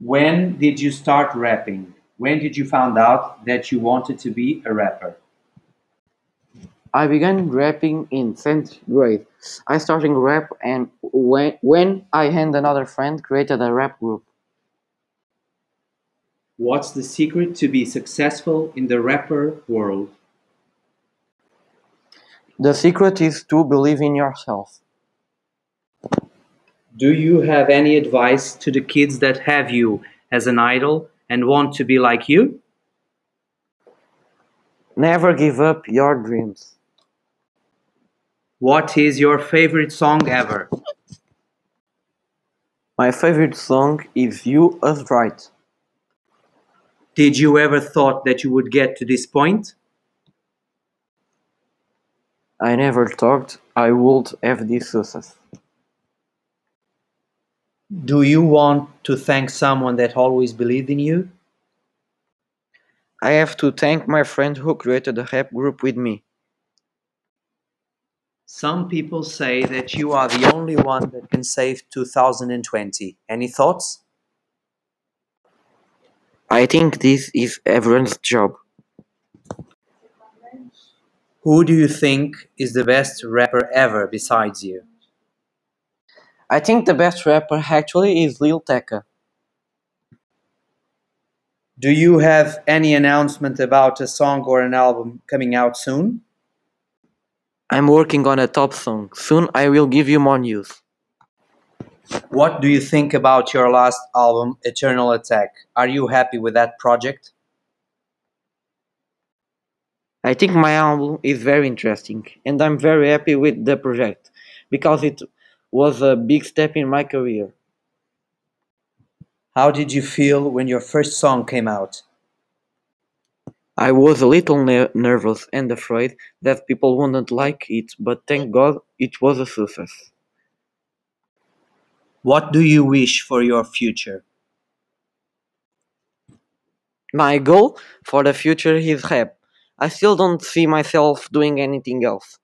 When did you start rapping? When did you find out that you wanted to be a rapper? I began rapping in 10th grade. I started rap and when, when I and another friend created a rap group. What's the secret to be successful in the rapper world? The secret is to believe in yourself. Do you have any advice to the kids that have you as an idol and want to be like you? Never give up your dreams. What is your favorite song ever? My favorite song is You Us Right. Did you ever thought that you would get to this point? I never thought I would have this success. Do you want to thank someone that always believed in you? I have to thank my friend who created the rap group with me. Some people say that you are the only one that can save 2020. Any thoughts? I think this is everyone's job. Who do you think is the best rapper ever besides you? I think the best rapper actually is Lil Tecca. Do you have any announcement about a song or an album coming out soon? I'm working on a top song. Soon I will give you more news. What do you think about your last album, Eternal Atake? Are you happy with that project? I think my album is very interesting and I'm very happy with the project because it was a big step in my career. How did you feel when your first song came out? I was a little ner- nervous and afraid that people wouldn't like it, but thank God it was a success. What do you wish for your future? My goal for the future is rap. I still don't see myself doing anything else.